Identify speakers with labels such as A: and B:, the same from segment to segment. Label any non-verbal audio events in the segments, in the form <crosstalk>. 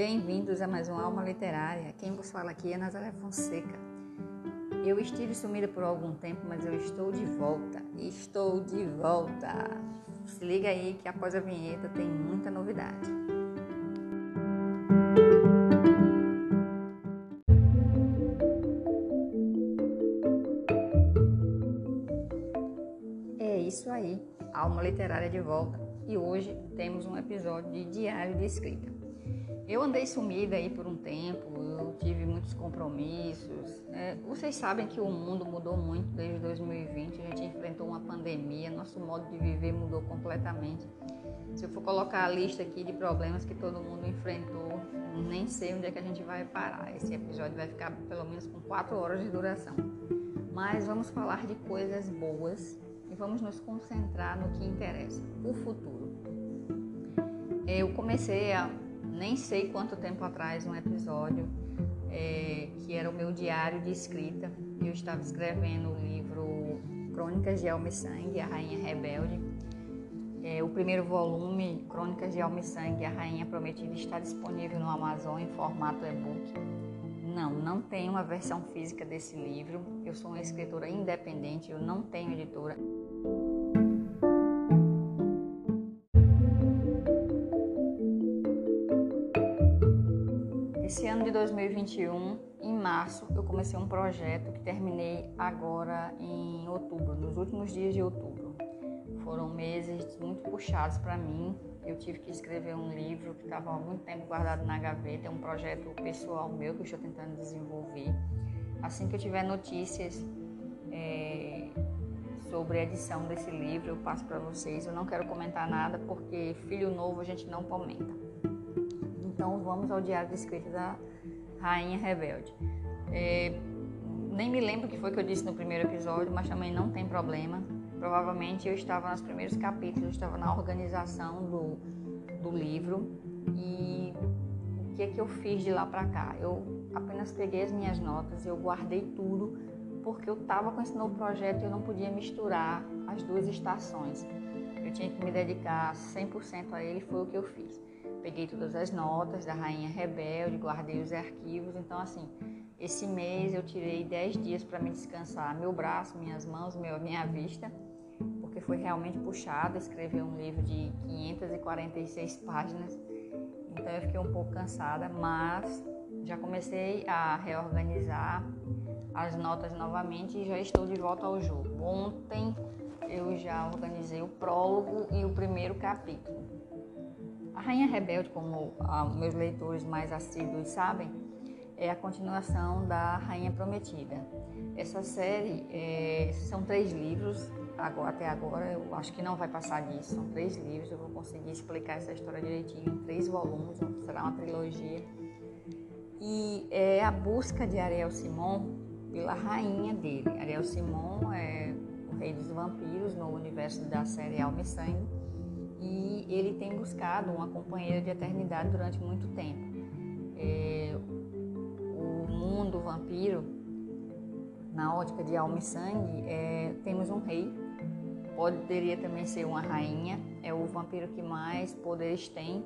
A: Bem-vindos a mais uma Alma Literária. Quem vos fala aqui é Nazaré Fonseca. Eu estive sumida por algum tempo, mas eu estou de volta. Estou de volta. Se liga aí que após a vinheta tem muita novidade. É isso aí, Alma Literária de volta. E hoje temos um episódio de Diário de Escrita. Eu andei sumida aí por um tempo, eu tive muitos compromissos. Né? Vocês sabem que o mundo mudou muito desde 2020, a gente enfrentou uma pandemia, nosso modo de viver mudou completamente. Se eu for colocar a lista aqui de problemas que todo mundo enfrentou, nem sei onde é que a gente vai parar. Esse episódio vai ficar pelo menos com quatro horas de duração. Mas vamos falar de coisas boas e vamos nos concentrar no que interessa, o futuro. Eu comecei a nem sei quanto tempo atrás um episódio é, que era o meu diário de escrita. Eu estava escrevendo o livro Crônicas de Alma e Sangue, A Rainha Rebelde. É, o primeiro volume, Crônicas de Alma e Sangue, A Rainha Prometida, está disponível no Amazon em formato e-book. Não, não tem uma versão física desse livro. Eu sou uma escritora independente, eu não tenho editora. De 2021, em março, eu comecei um projeto que terminei agora em outubro, nos últimos dias de outubro. Foram meses muito puxados para mim. Eu tive que escrever um livro que estava há muito tempo guardado na gaveta, é um projeto pessoal meu que eu estou tentando desenvolver. Assim que eu tiver notícias é, sobre a edição desse livro, eu passo para vocês. Eu não quero comentar nada porque filho novo a gente não comenta. Então vamos ao diário de escrita da Rainha Rebelde. É, nem me lembro o que foi que eu disse no primeiro episódio, mas também não tem problema. Provavelmente eu estava nos primeiros capítulos, eu estava na organização do, do livro e o que é que eu fiz de lá para cá? Eu apenas peguei as minhas notas, eu guardei tudo porque eu estava com esse novo projeto e eu não podia misturar as duas estações. Eu tinha que me dedicar 100% a ele, foi o que eu fiz peguei todas as notas da Rainha Rebelde, guardei os arquivos. Então, assim, esse mês eu tirei 10 dias para me descansar meu braço, minhas mãos, meu, minha vista, porque foi realmente puxado escrever um livro de 546 páginas. Então, eu fiquei um pouco cansada, mas já comecei a reorganizar as notas novamente e já estou de volta ao jogo. Ontem eu já organizei o prólogo e o primeiro capítulo. A Rainha Rebelde, como ah, meus leitores mais assíduos sabem, é a continuação da Rainha Prometida. Essa série é, são três livros, agora, até agora eu acho que não vai passar disso, são três livros, eu vou conseguir explicar essa história direitinho em três volumes, será uma trilogia. E é a busca de Ariel Simon pela rainha dele. Ariel Simon é o rei dos vampiros no universo da série Alma e Sangue e ele tem buscado uma companheira de eternidade durante muito tempo. É, o mundo vampiro, na ótica de alma e sangue, é, temos um rei, poderia também ser uma rainha, é o vampiro que mais poderes tem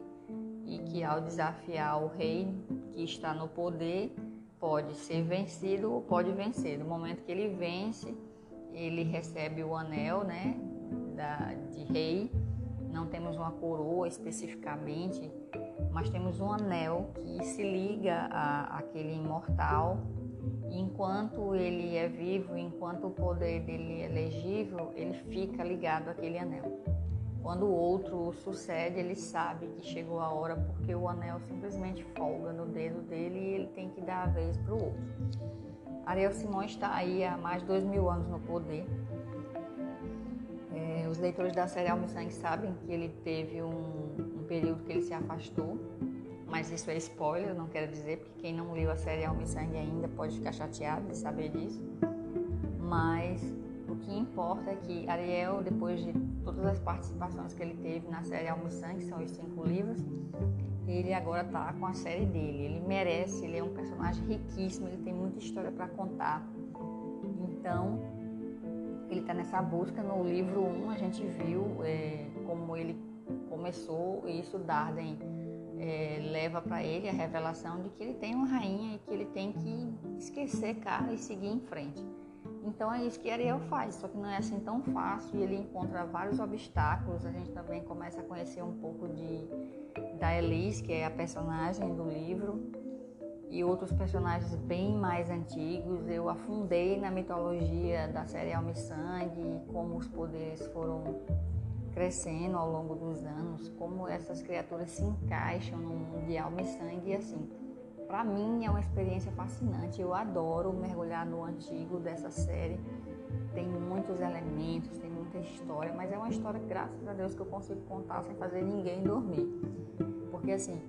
A: e que ao desafiar o rei que está no poder pode ser vencido ou pode vencer. No momento que ele vence, ele recebe o anel, né, da, de rei não temos uma coroa especificamente, mas temos um anel que se liga a, àquele imortal. Enquanto ele é vivo, enquanto o poder dele é legível, ele fica ligado àquele anel. Quando o outro sucede, ele sabe que chegou a hora porque o anel simplesmente folga no dedo dele e ele tem que dar a vez para o outro. Ariel Simões está aí há mais de dois mil anos no poder os leitores da série Sangue sabem que ele teve um, um, período que ele se afastou, mas isso é spoiler, não quero dizer, porque quem não leu a série Sangue ainda pode ficar chateado de saber disso. Mas o que importa é que Ariel, depois de todas as participações que ele teve na série Alma e Sangue, são os cinco livros, ele agora está com a série dele. Ele merece, ele é um personagem riquíssimo, ele tem muita história para contar. Então, ele está nessa busca. No livro 1, a gente viu é, como ele começou isso, Darden é, leva para ele a revelação de que ele tem uma rainha e que ele tem que esquecer cara e seguir em frente. Então é isso que Ariel faz, só que não é assim tão fácil e ele encontra vários obstáculos. A gente também começa a conhecer um pouco de da Elise, que é a personagem do livro, e outros personagens bem mais antigos. Eu afundei na mitologia da série Alma e Sangue, como os poderes foram crescendo ao longo dos anos, como essas criaturas se encaixam no mundo de alma e sangue e assim. Para mim é uma experiência fascinante. Eu adoro mergulhar no antigo dessa série. Tem muitos elementos, tem muita história, mas é uma história, graças a Deus, que eu consigo contar sem fazer ninguém dormir. Porque assim,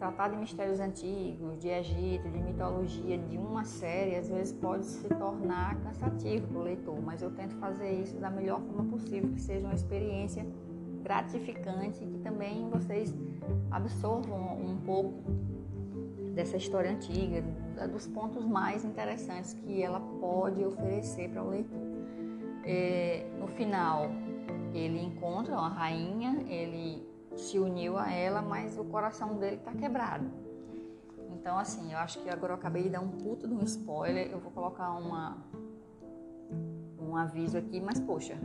A: tratar de mistérios antigos, de Egito, de mitologia, de uma série, às vezes pode se tornar cansativo para o leitor, mas eu tento fazer isso da melhor forma possível, que seja uma experiência gratificante, que também vocês absorvam um pouco dessa história antiga, dos pontos mais interessantes que ela pode oferecer para o leitor. É, no final, ele encontra uma rainha, ele se uniu a ela, mas o coração dele está quebrado. Então, assim, eu acho que agora eu acabei de dar um puto de um spoiler. Eu vou colocar uma, um aviso aqui, mas poxa,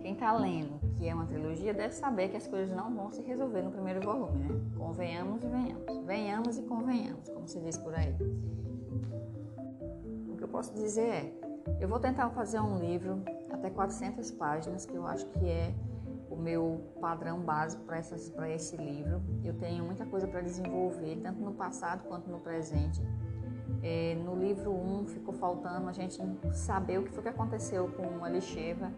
A: quem está lendo, que é uma trilogia, deve saber que as coisas não vão se resolver no primeiro volume, né? Convenhamos e venhamos. Venhamos e convenhamos, como se diz por aí. O que eu posso dizer é, eu vou tentar fazer um livro até 400 páginas, que eu acho que é o meu padrão básico para esse livro. Eu tenho muita coisa para desenvolver, tanto no passado quanto no presente. É, no livro 1 um, ficou faltando a gente saber o que foi que aconteceu com a Lixeva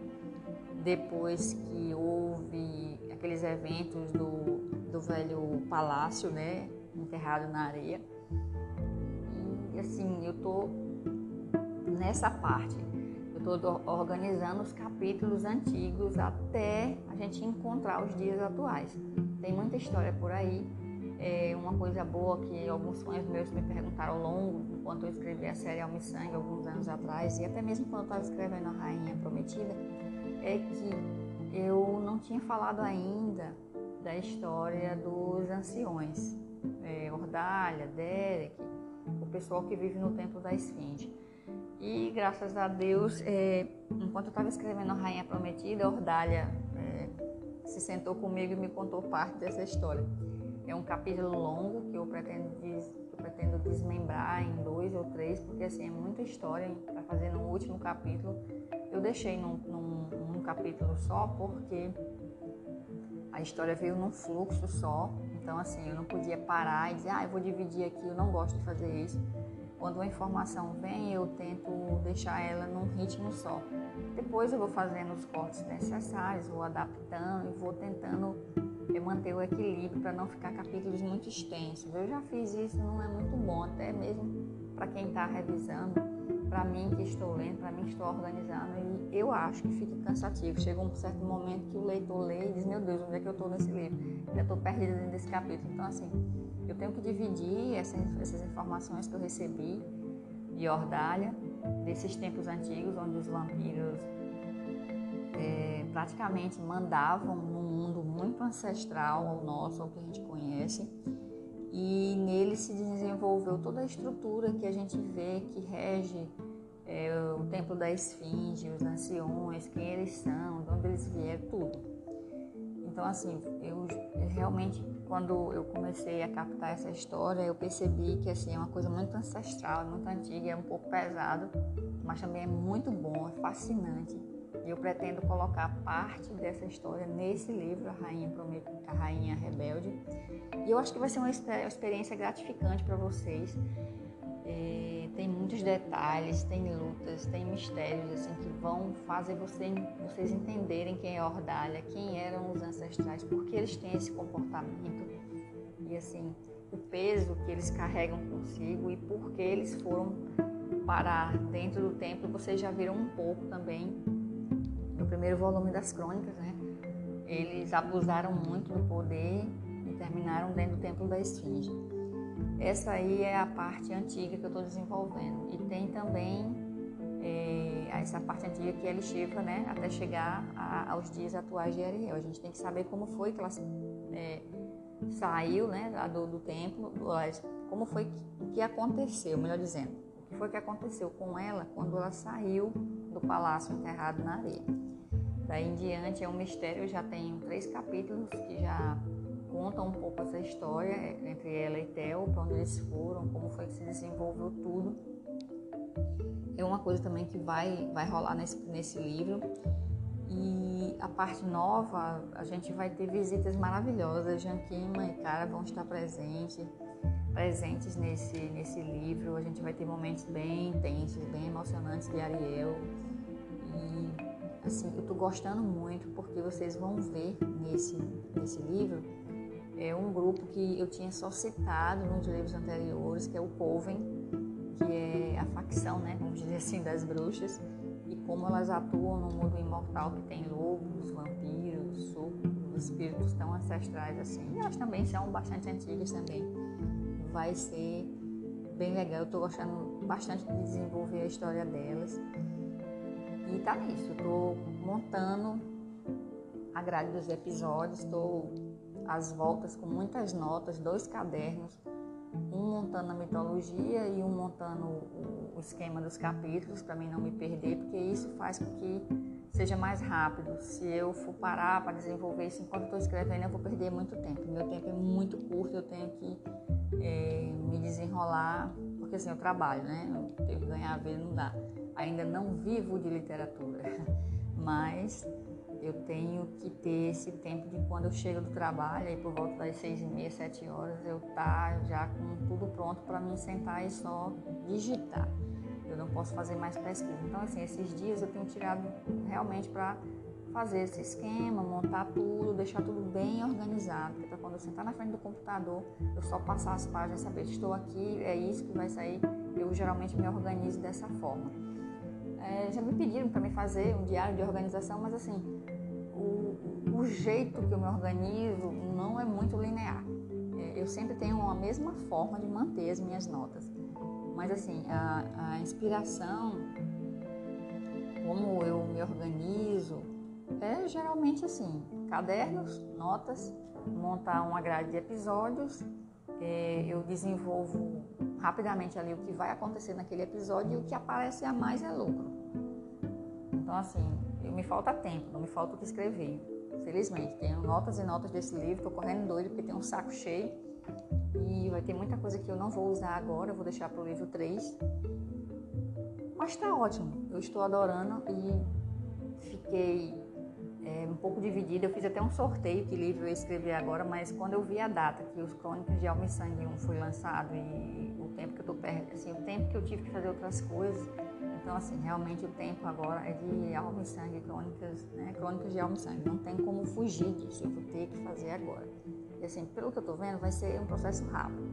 A: depois que houve aqueles eventos do, do velho palácio, né, enterrado na areia. E assim, eu tô nessa parte estou organizando os capítulos antigos até a gente encontrar os dias atuais. Tem muita história por aí. É uma coisa boa que alguns fãs meus me perguntaram ao longo, enquanto eu escrevi a série Alma e Sangue, alguns anos atrás, e até mesmo quando eu estava escrevendo A Rainha Prometida, é que eu não tinha falado ainda da história dos anciões, é, Ordalha, Derek, o pessoal que vive no Templo da Esfinge. E graças a Deus, é, enquanto eu estava escrevendo a Rainha Prometida, Ordália é, se sentou comigo e me contou parte dessa história. É um capítulo longo que eu pretendo, des, eu pretendo desmembrar em dois ou três, porque assim é muita história para fazer no último capítulo. Eu deixei num, num, num capítulo só porque a história veio num fluxo só. Então assim, eu não podia parar e dizer, ah, eu vou dividir aqui, eu não gosto de fazer isso quando uma informação vem, eu tento deixar ela num ritmo só. Depois eu vou fazendo os cortes necessários, vou adaptando e vou tentando eh, manter o equilíbrio para não ficar capítulos muito extensos. Eu já fiz isso, não é muito bom, até mesmo para quem está revisando, para mim que estou lendo, para mim que estou organizando, e eu acho que fica cansativo. Chega um certo momento que o leitor lê e diz: Meu Deus, onde é que eu estou nesse livro? Já estou perdida dentro desse capítulo. Então, assim, eu tenho que dividir essas, essas informações que eu recebi de Ordália, desses tempos antigos, onde os vampiros é, praticamente mandavam num mundo muito ancestral ao nosso, ao que a gente conhece, e nele se desenvolveu toda a estrutura que a gente vê que rege é, o templo da esfinge, os anciões, quem eles são, de onde eles vieram, tudo. Então, assim, eu realmente quando eu comecei a captar essa história, eu percebi que assim, é uma coisa muito ancestral, muito antiga, é um pouco pesado, mas também é muito bom, é fascinante. E eu pretendo colocar parte dessa história nesse livro, A Rainha, Promet... a Rainha Rebelde. E eu acho que vai ser uma experiência gratificante para vocês. É, tem muitos detalhes, tem lutas, tem mistérios assim que vão fazer você, vocês entenderem quem é Ordalha, quem eram os ancestrais, por que eles têm esse comportamento e assim o peso que eles carregam consigo e por que eles foram parar dentro do templo. Vocês já viram um pouco também primeiro volume das crônicas, né? Eles abusaram muito do poder e terminaram dentro do templo da Esfinge. Essa aí é a parte antiga que eu estou desenvolvendo. E tem também é, essa parte antiga que ela chega, né, até chegar a, aos dias atuais de Ariel. A gente tem que saber como foi que ela é, saiu, né, do, do templo, como foi que, que aconteceu, melhor dizendo, o que foi que aconteceu com ela quando ela saiu do palácio enterrado na areia. Daí em diante é um mistério, já tenho três capítulos que já contam um pouco essa história entre ela e Theo, para onde eles foram, como foi que se desenvolveu tudo. É uma coisa também que vai, vai rolar nesse, nesse livro. E a parte nova, a gente vai ter visitas maravilhosas. Janquima e Cara vão estar presentes, presentes nesse, nesse livro. A gente vai ter momentos bem intensos, bem emocionantes de Ariel. E assim, eu tô gostando muito porque vocês vão ver nesse, nesse livro é um grupo que eu tinha só citado nos livros anteriores, que é o Coven, que é a facção, né, vamos dizer assim, das bruxas, e como elas atuam no mundo imortal que tem lobos, vampiros, sucos, espíritos tão ancestrais assim. E elas também são bastante antigas também. Vai ser bem legal, eu estou gostando bastante de desenvolver a história delas. E tá nisso, tô montando a grade dos episódios, estou às voltas com muitas notas, dois cadernos, um montando a mitologia e um montando o, esquema dos capítulos para mim não me perder, porque isso faz com que seja mais rápido. Se eu for parar para desenvolver isso enquanto estou escrevendo, eu vou perder muito tempo. Meu tempo é muito curto, eu tenho que é, me desenrolar, porque assim eu trabalho, né? Eu tenho que ganhar a vida, não dá ainda não vivo de literatura, <laughs> mas eu tenho que ter esse tempo de quando eu chego do trabalho, aí por volta das seis e meia, sete horas, eu tá já com tudo pronto para me sentar e só digitar. Eu não posso fazer mais pesquisa. Então, assim, esses dias eu tenho tirado realmente para fazer esse esquema, montar tudo, deixar tudo bem organizado, para quando eu sentar na frente do computador, eu só passar as páginas, saber estou aqui, é isso que vai sair. Eu geralmente me organizo dessa forma. É, já me pediram para me fazer um diário de organização, mas assim, o, o, jeito que eu me organizo não é muito linear. É, eu sempre tenho a mesma forma de manter as minhas notas. Mas assim, a, a inspiração, como eu me organizo, é geralmente assim, cadernos, notas, montar uma grade de episódios, é, eu desenvolvo rapidamente ali o que vai acontecer naquele episódio e o que aparece a mais é lucro. Então, assim, eu, me falta tempo, não me falta o que escrever. Felizmente, tenho notas e notas desse livro, estou correndo doido porque tem um saco cheio e vai ter muita coisa que eu não vou usar agora, vou deixar para o livro 3. Mas está ótimo, eu estou adorando e fiquei é, um pouco dividida. Eu fiz até um sorteio que livro eu ia escrever agora, mas quando eu vi a data que os Crônicas de Alma e Sangue 1 foi lançado e o tempo que eu tô perto, assim, o tempo que eu tive que fazer outras coisas, então assim, realmente o tempo agora é de Alma e Sangue, Crônicas, né, Crônicas de Alma e Sangue. Não tem como fugir disso, eu vou ter que fazer agora. E assim, pelo que eu tô vendo, vai ser um processo rápido.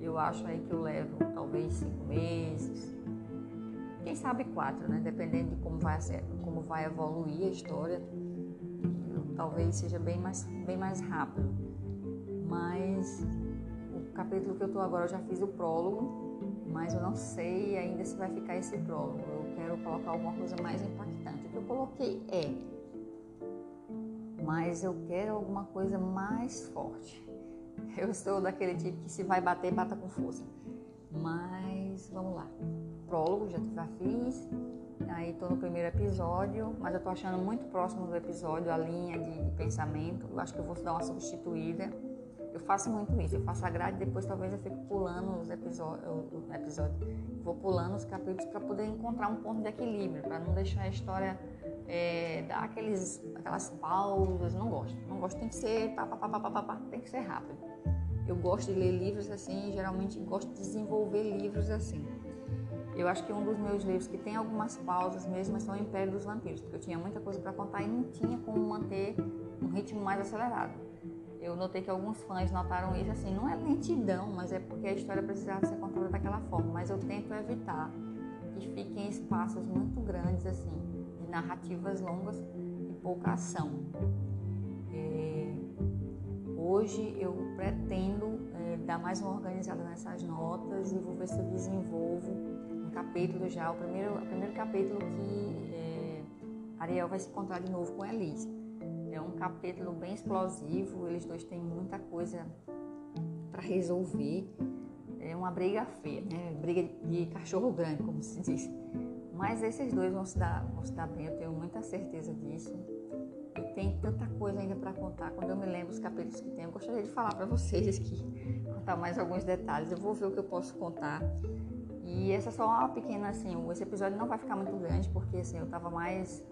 A: Eu acho aí que eu levo talvez cinco meses, quem sabe quatro, né? Dependendo de como vai, como vai evoluir a história talvez seja bem mais, bem mais rápido. Mas o capítulo que eu estou agora eu já fiz o prólogo, mas eu não sei ainda se vai ficar esse prólogo. Eu quero colocar alguma coisa mais impactante. O que eu coloquei é, mas eu quero alguma coisa mais forte. Eu sou daquele tipo que se vai bater, bata com força. Mas vamos lá. Prólogo já, fiz. Aí tô no primeiro episódio, mas eu tô achando muito próximo do episódio a linha de, de pensamento. Eu acho que eu vou dar uma substituída. Eu faço muito isso, eu faço a grade depois talvez eu fico pulando os episódios, episódio, vou pulando os capítulos para poder encontrar um ponto de equilíbrio, para não deixar a história é, dar aqueles, aquelas pausas. Não gosto, não gosto, tem que ser pá, pá, pá, pá, pá, tem que ser rápido. Eu gosto de ler livros assim, geralmente gosto de desenvolver livros assim. Eu acho que um dos meus livros que tem algumas pausas mesmo são o Império dos Vampiros, porque eu tinha muita coisa para contar e não tinha como manter um ritmo mais acelerado. Eu notei que alguns fãs notaram isso, assim, não é lentidão, mas é porque a história precisava ser contada daquela forma. Mas eu tento evitar que fiquem espaços muito grandes, assim, de narrativas longas e pouca ação. É... Hoje eu pretendo é, dar mais uma organizada nessas notas e vou ver se eu desenvolvo capítulo já, o primeiro, o primeiro capítulo que é, Ariel vai se encontrar de novo com Elise. É um capítulo bem explosivo, eles dois têm muita coisa para resolver. É uma briga feia, né? Briga de cachorro grande, como se diz. Mas esses dois vão se dar, vão se dar bem, eu tenho muita certeza disso. E tem tanta coisa ainda para contar. Quando eu me lembro os capítulos que tem, eu gostaria de falar para vocês aqui, <laughs> contar mais alguns detalhes. Eu vou ver o que eu posso contar. E essa é só uma pequena, assim, esse episódio não vai ficar muito grande, porque assim, eu tava mais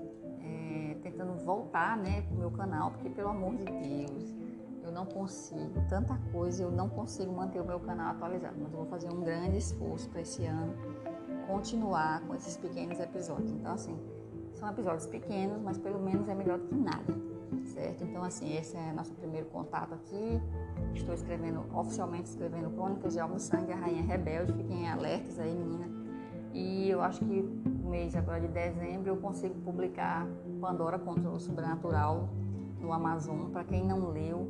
A: é, tentando voltar, né, pro meu canal, porque pelo amor de Deus, eu não consigo, tanta coisa, eu não consigo manter o meu canal atualizado, mas eu vou fazer um grande esforço para esse ano continuar com esses pequenos episódios. Então, assim, são episódios pequenos, mas pelo menos é melhor do que nada, certo? Então, assim, esse é nosso primeiro contato aqui. Estou escrevendo, oficialmente escrevendo Crônicas de Almo Sangue, a Rainha Rebelde. Fiquem alertas aí, menina. E eu acho que no mês agora de dezembro eu consigo publicar Pandora contra o Sobrenatural no Amazon, para quem não leu,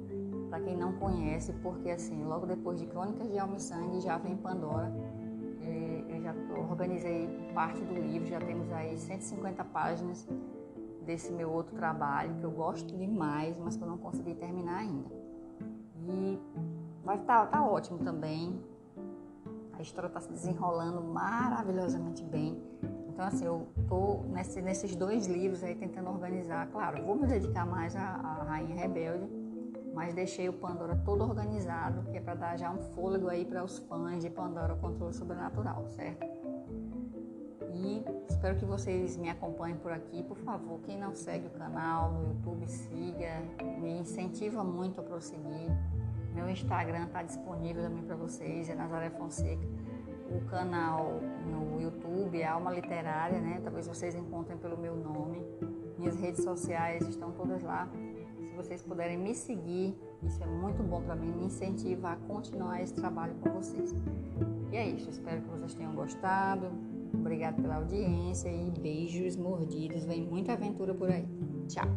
A: para quem não conhece, porque assim, logo depois de Crônicas de Alma e Sangue já vem Pandora. Eu já organizei parte do livro, já temos aí 150 páginas desse meu outro trabalho, que eu gosto demais, mas que eu não consegui terminar ainda. E estar tá, tá ótimo também. A história está se desenrolando maravilhosamente bem. Então, assim, eu tô nesse, nesses dois livros aí tentando organizar. Claro, vou me dedicar mais à, à Rainha Rebelde, mas deixei o Pandora todo organizado, que é para dar já um fôlego aí para os fãs de Pandora Controle Sobrenatural, certo? E espero que vocês me acompanhem por aqui. Por favor, quem não segue o canal no YouTube, siga. Me incentiva muito a prosseguir. Meu Instagram está disponível também para vocês, é Nazaré Fonseca o canal no YouTube, Alma Literária, né? Talvez vocês encontrem pelo meu nome. Minhas redes sociais estão todas lá. Se vocês puderem me seguir, isso é muito bom para mim, me incentiva a continuar esse trabalho com vocês. E é isso, espero que vocês tenham gostado. Obrigado pela audiência e beijos mordidos. Vem muita aventura por aí. Tchau.